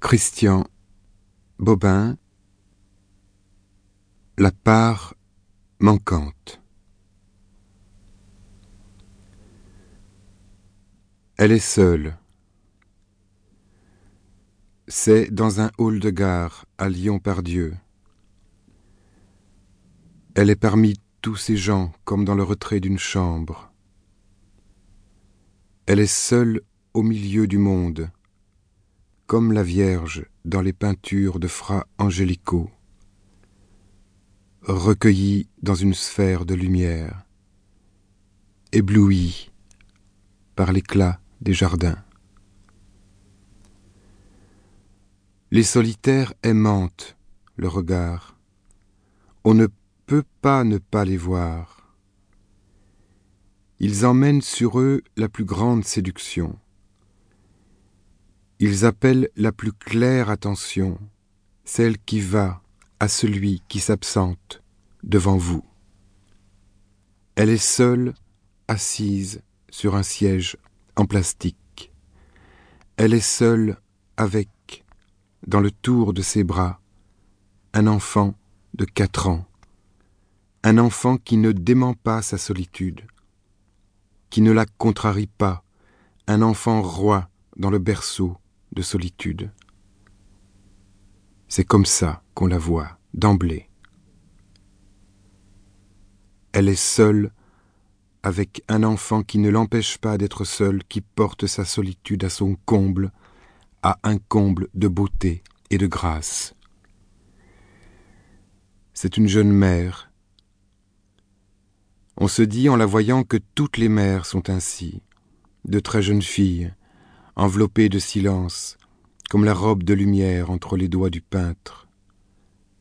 Christian Bobin La part manquante Elle est seule. C'est dans un hall de gare à Lyon-Pardieu. Elle est parmi tous ces gens comme dans le retrait d'une chambre. Elle est seule au milieu du monde, comme la Vierge dans les peintures de Fra Angelico, recueillie dans une sphère de lumière, éblouie par l'éclat des jardins. Les solitaires aimantent le regard. On ne peut pas ne pas les voir. Ils emmènent sur eux la plus grande séduction. Ils appellent la plus claire attention, celle qui va à celui qui s'absente devant vous. Elle est seule, assise sur un siège en plastique. Elle est seule avec dans le tour de ses bras, un enfant de quatre ans, un enfant qui ne dément pas sa solitude, qui ne la contrarie pas, un enfant roi dans le berceau de solitude. C'est comme ça qu'on la voit, d'emblée. Elle est seule avec un enfant qui ne l'empêche pas d'être seul, qui porte sa solitude à son comble, à un comble de beauté et de grâce. C'est une jeune mère. On se dit en la voyant que toutes les mères sont ainsi, de très jeunes filles, enveloppées de silence, comme la robe de lumière entre les doigts du peintre,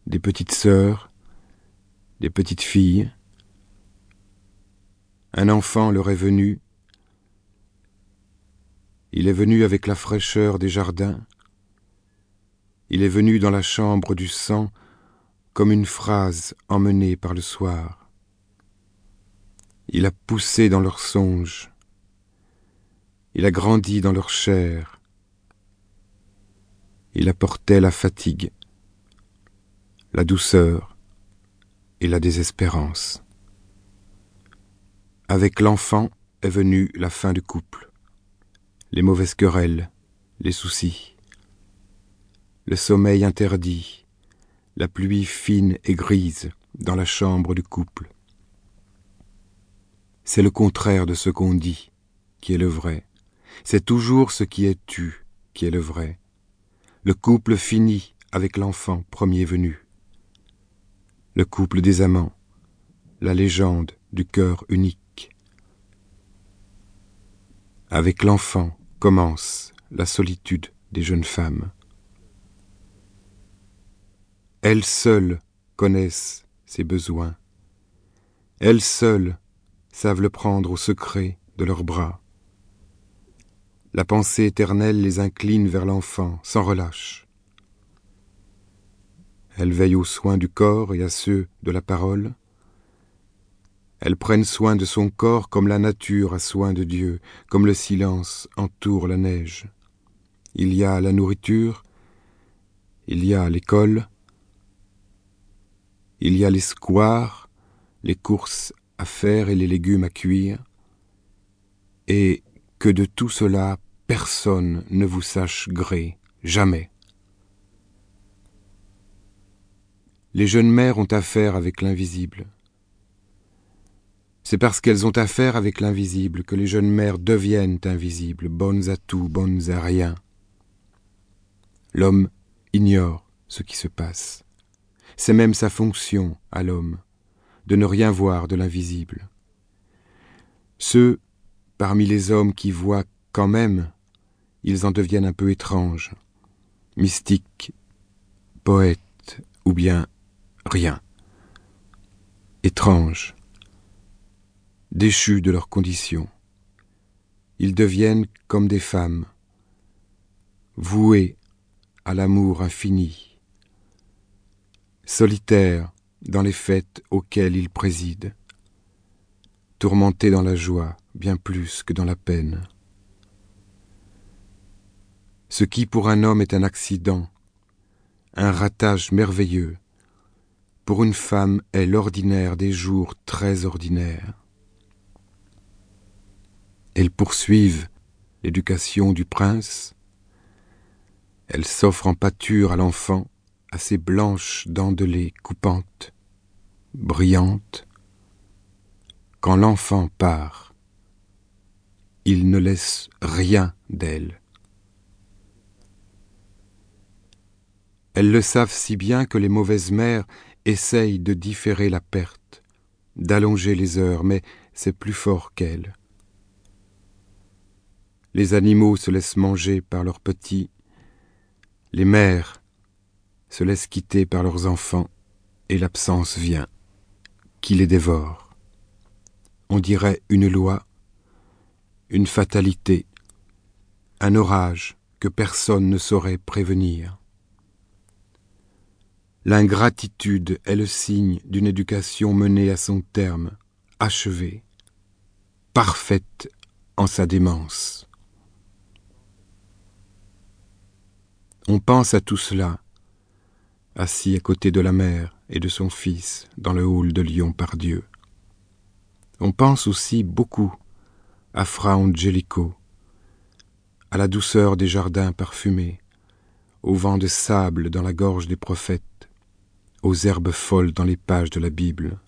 des petites sœurs, des petites filles. Un enfant leur est venu, il est venu avec la fraîcheur des jardins. Il est venu dans la chambre du sang comme une phrase emmenée par le soir. Il a poussé dans leurs songes. Il a grandi dans leur chair. Il apportait la fatigue, la douceur et la désespérance. Avec l'enfant est venue la fin du couple les mauvaises querelles, les soucis, le sommeil interdit, la pluie fine et grise dans la chambre du couple. C'est le contraire de ce qu'on dit qui est le vrai. C'est toujours ce qui est tu qui est le vrai. Le couple finit avec l'enfant premier venu. Le couple des amants, la légende du cœur unique. Avec l'enfant, commence la solitude des jeunes femmes. Elles seules connaissent ses besoins. Elles seules savent le prendre au secret de leurs bras. La pensée éternelle les incline vers l'enfant sans relâche. Elles veillent aux soins du corps et à ceux de la parole, elles prennent soin de son corps comme la nature a soin de Dieu, comme le silence entoure la neige. Il y a la nourriture, il y a l'école, il y a les squares, les courses à faire et les légumes à cuire, et que de tout cela personne ne vous sache gré, jamais. Les jeunes mères ont affaire avec l'invisible. C'est parce qu'elles ont affaire avec l'invisible que les jeunes mères deviennent invisibles, bonnes à tout, bonnes à rien. L'homme ignore ce qui se passe. C'est même sa fonction à l'homme de ne rien voir de l'invisible. Ceux parmi les hommes qui voient quand même, ils en deviennent un peu étranges, mystiques, poètes ou bien rien. Étranges déchus de leurs conditions. Ils deviennent comme des femmes, voués à l'amour infini, solitaires dans les fêtes auxquelles ils président, tourmentés dans la joie bien plus que dans la peine. Ce qui pour un homme est un accident, un ratage merveilleux, pour une femme est l'ordinaire des jours très ordinaires. Elles poursuivent l'éducation du prince, elles s'offrent en pâture à l'enfant, assez blanche dentelée, coupante, brillante. Quand l'enfant part, il ne laisse rien d'elle. Elles le savent si bien que les mauvaises mères essayent de différer la perte, d'allonger les heures, mais c'est plus fort qu'elles. Les animaux se laissent manger par leurs petits, les mères se laissent quitter par leurs enfants, et l'absence vient, qui les dévore. On dirait une loi, une fatalité, un orage que personne ne saurait prévenir. L'ingratitude est le signe d'une éducation menée à son terme, achevée, parfaite en sa démence. On pense à tout cela, assis à côté de la mère et de son fils dans le hall de Lyon par Dieu. On pense aussi beaucoup à Angelico, à la douceur des jardins parfumés, au vent de sable dans la gorge des prophètes, aux herbes folles dans les pages de la Bible.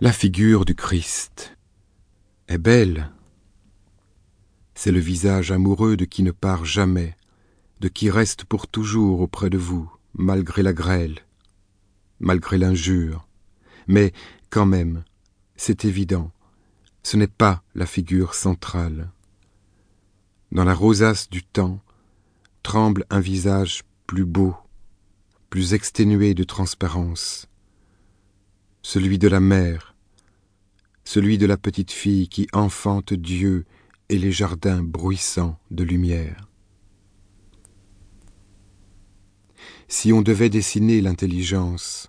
La figure du Christ est belle, c'est le visage amoureux de qui ne part jamais, de qui reste pour toujours auprès de vous, malgré la grêle, malgré l'injure. Mais quand même, c'est évident, ce n'est pas la figure centrale. Dans la rosace du temps tremble un visage plus beau, plus exténué de transparence, celui de la mère, celui de la petite fille qui enfante Dieu et les jardins bruissants de lumière. Si on devait dessiner l'intelligence,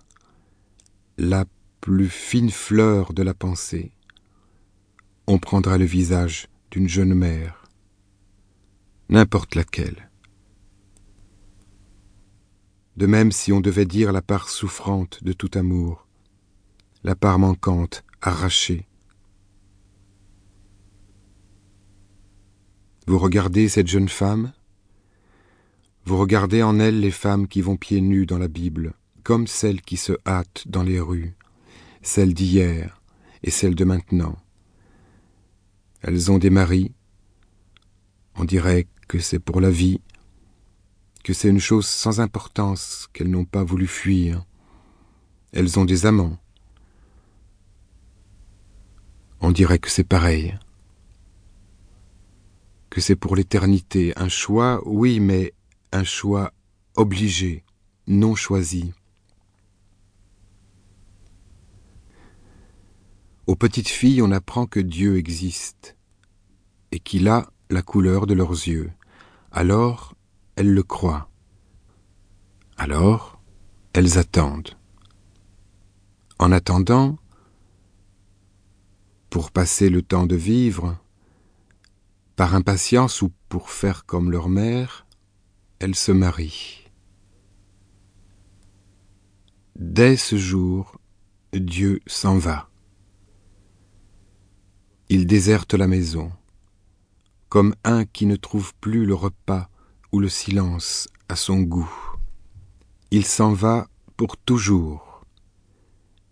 la plus fine fleur de la pensée, on prendra le visage d'une jeune mère, n'importe laquelle. De même si on devait dire la part souffrante de tout amour, la part manquante, arrachée, Vous regardez cette jeune femme? Vous regardez en elle les femmes qui vont pieds nus dans la Bible, comme celles qui se hâtent dans les rues, celles d'hier et celles de maintenant. Elles ont des maris, on dirait que c'est pour la vie, que c'est une chose sans importance qu'elles n'ont pas voulu fuir. Elles ont des amants. On dirait que c'est pareil que c'est pour l'éternité. Un choix, oui, mais un choix obligé, non choisi. Aux petites filles, on apprend que Dieu existe et qu'il a la couleur de leurs yeux. Alors, elles le croient. Alors, elles attendent. En attendant, pour passer le temps de vivre, par impatience ou pour faire comme leur mère, elles se marient. Dès ce jour, Dieu s'en va. Il déserte la maison, comme un qui ne trouve plus le repas ou le silence à son goût. Il s'en va pour toujours.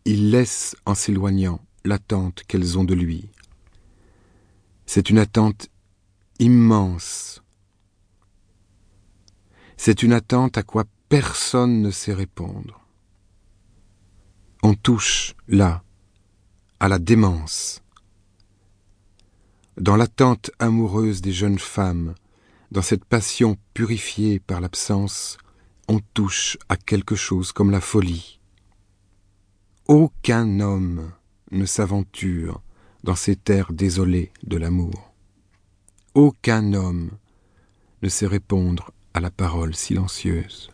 Il laisse en s'éloignant l'attente qu'elles ont de lui. C'est une attente immense. C'est une attente à quoi personne ne sait répondre. On touche, là, à la démence. Dans l'attente amoureuse des jeunes femmes, dans cette passion purifiée par l'absence, on touche à quelque chose comme la folie. Aucun homme ne s'aventure dans ces terres désolées de l'amour. Aucun homme ne sait répondre à la parole silencieuse.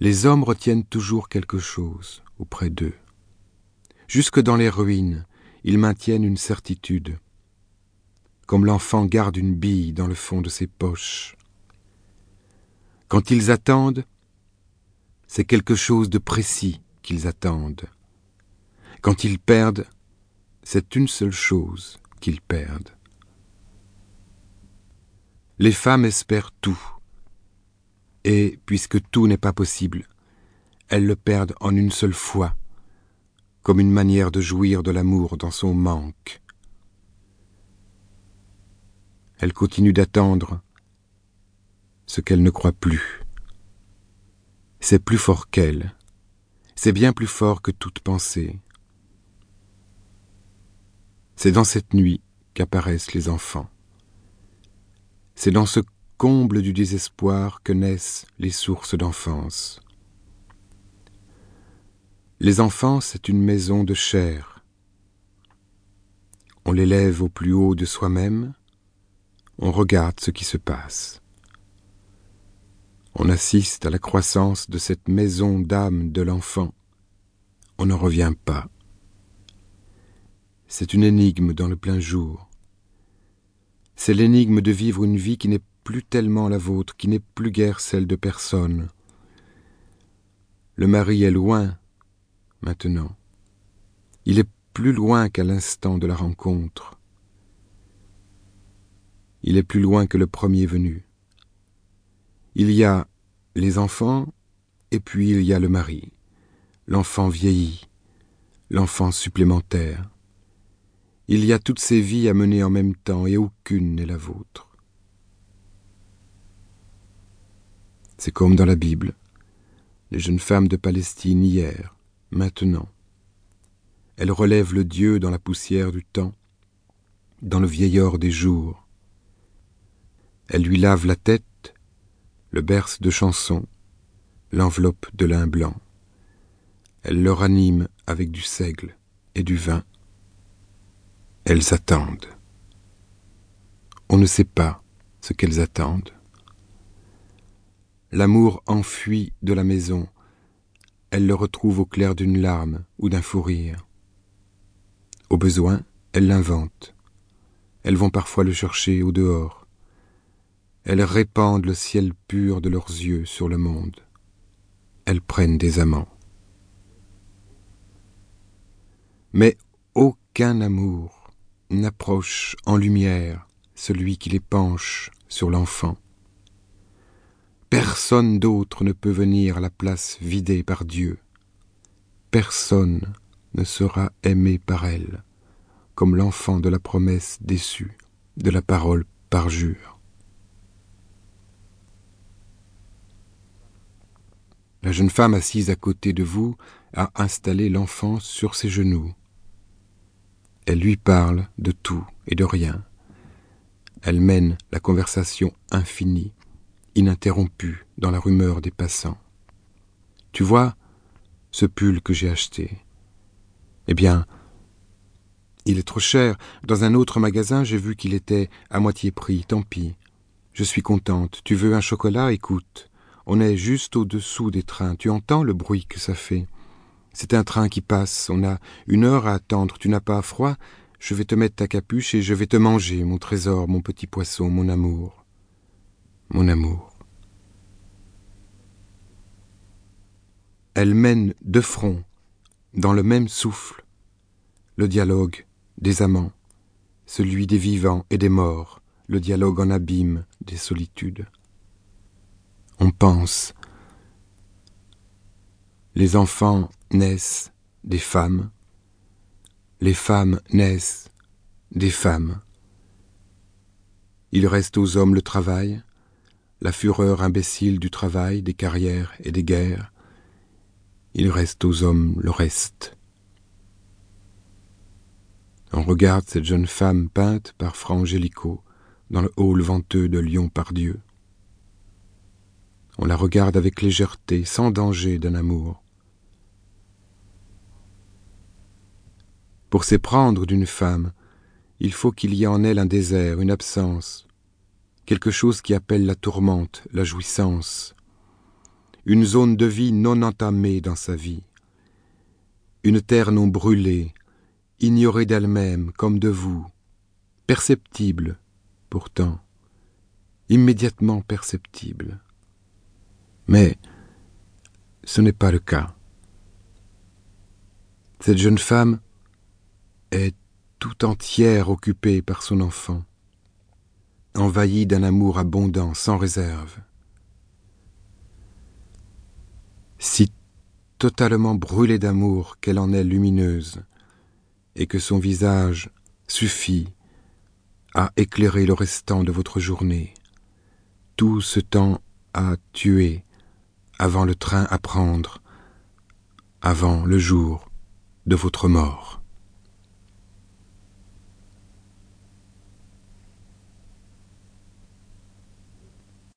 Les hommes retiennent toujours quelque chose auprès d'eux. Jusque dans les ruines, ils maintiennent une certitude, comme l'enfant garde une bille dans le fond de ses poches. Quand ils attendent, c'est quelque chose de précis qu'ils attendent. Quand ils perdent, c'est une seule chose qu'ils perdent. Les femmes espèrent tout, et puisque tout n'est pas possible, elles le perdent en une seule fois, comme une manière de jouir de l'amour dans son manque. Elles continuent d'attendre ce qu'elles ne croient plus. C'est plus fort qu'elles, c'est bien plus fort que toute pensée. C'est dans cette nuit qu'apparaissent les enfants. C'est dans ce comble du désespoir que naissent les sources d'enfance. Les enfants, c'est une maison de chair. On l'élève au plus haut de soi-même, on regarde ce qui se passe. On assiste à la croissance de cette maison d'âme de l'enfant. On ne revient pas. C'est une énigme dans le plein jour. C'est l'énigme de vivre une vie qui n'est plus tellement la vôtre, qui n'est plus guère celle de personne. Le mari est loin, maintenant. Il est plus loin qu'à l'instant de la rencontre. Il est plus loin que le premier venu. Il y a les enfants, et puis il y a le mari. L'enfant vieillit, l'enfant supplémentaire. Il y a toutes ces vies à mener en même temps, et aucune n'est la vôtre. C'est comme dans la Bible, les jeunes femmes de Palestine hier, maintenant. Elles relèvent le Dieu dans la poussière du temps, dans le vieillard des jours. Elles lui lavent la tête le berce de chansons, l'enveloppe de lin blanc. Elle leur anime avec du seigle et du vin. Elles attendent. On ne sait pas ce qu'elles attendent. L'amour enfuit de la maison, elle le retrouve au clair d'une larme ou d'un fou rire. Au besoin, elles l'inventent. Elles vont parfois le chercher au dehors. Elles répandent le ciel pur de leurs yeux sur le monde. Elles prennent des amants. Mais aucun amour n'approche en lumière celui qui les penche sur l'enfant. Personne d'autre ne peut venir à la place vidée par Dieu. Personne ne sera aimé par elle, comme l'enfant de la promesse déçue, de la parole parjure. La jeune femme assise à côté de vous a installé l'enfant sur ses genoux. Elle lui parle de tout et de rien. Elle mène la conversation infinie, ininterrompue dans la rumeur des passants. Tu vois ce pull que j'ai acheté Eh bien, il est trop cher. Dans un autre magasin, j'ai vu qu'il était à moitié prix. Tant pis. Je suis contente. Tu veux un chocolat? Écoute. On est juste au-dessous des trains. Tu entends le bruit que ça fait? C'est un train qui passe. On a une heure à attendre. Tu n'as pas froid? Je vais te mettre ta capuche et je vais te manger, mon trésor, mon petit poisson, mon amour. Mon amour. Elle mène de front, dans le même souffle, le dialogue des amants, celui des vivants et des morts, le dialogue en abîme des solitudes on pense. Les enfants naissent des femmes, les femmes naissent des femmes. Il reste aux hommes le travail, la fureur imbécile du travail, des carrières et des guerres. Il reste aux hommes le reste. On regarde cette jeune femme peinte par Fra Angelico dans le hall venteux de Lyon-Pardieu. On la regarde avec légèreté, sans danger d'un amour. Pour s'éprendre d'une femme, il faut qu'il y ait en elle un désert, une absence, quelque chose qui appelle la tourmente, la jouissance, une zone de vie non entamée dans sa vie, une terre non brûlée, ignorée d'elle-même comme de vous, perceptible pourtant, immédiatement perceptible. Mais ce n'est pas le cas. Cette jeune femme est tout entière occupée par son enfant, envahie d'un amour abondant, sans réserve. Si totalement brûlée d'amour qu'elle en est lumineuse, et que son visage suffit à éclairer le restant de votre journée, tout ce temps à tuer avant le train à prendre, avant le jour de votre mort.